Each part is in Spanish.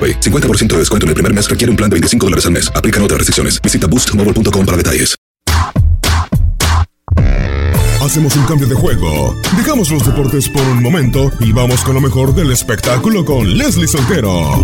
AroPay. 50% de descuento en el primer mes requiere un plan de 25 dólares al mes. Aplican otras restricciones. Visita boostmobile.com para detalles. Hacemos un cambio de juego. Dejamos los deportes por un momento y vamos con lo mejor del espectáculo con Leslie Soltero.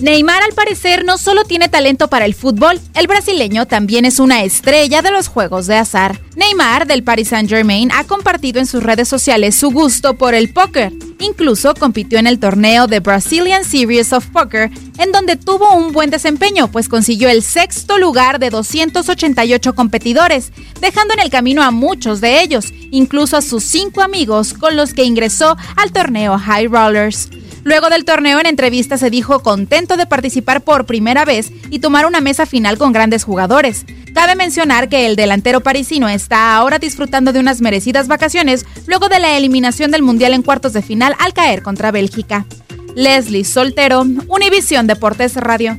Neymar al parecer no solo tiene talento para el fútbol, el brasileño también es una estrella de los juegos de azar. Neymar del Paris Saint Germain ha compartido en sus redes sociales su gusto por el póker. Incluso compitió en el torneo de Brazilian Series of Poker, en donde tuvo un buen desempeño, pues consiguió el sexto lugar de 288 competidores, dejando en el camino a muchos de ellos, incluso a sus cinco amigos con los que ingresó al torneo High Rollers. Luego del torneo, en entrevista se dijo contento de participar por primera vez y tomar una mesa final con grandes jugadores. Cabe mencionar que el delantero parisino está ahora disfrutando de unas merecidas vacaciones luego de la eliminación del Mundial en cuartos de final al caer contra Bélgica. Leslie Soltero, Univisión Deportes Radio.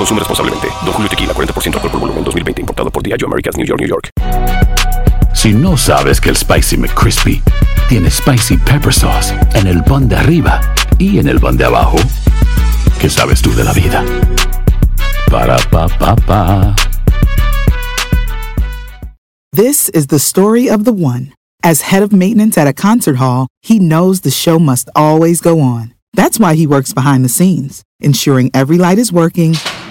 Consume responsablemente. Don Julio Tequila, 40% alcohol por volumen, 2020. Importado por Diageo Americas, New York, New York. Si no sabes que el Spicy McCrispy tiene Spicy Pepper Sauce en el pan de arriba y en el pan de abajo, ¿qué sabes tú de la vida? Para, pa, pa, pa. This is the story of the one. As head of maintenance at a concert hall, he knows the show must always go on. That's why he works behind the scenes, ensuring every light is working,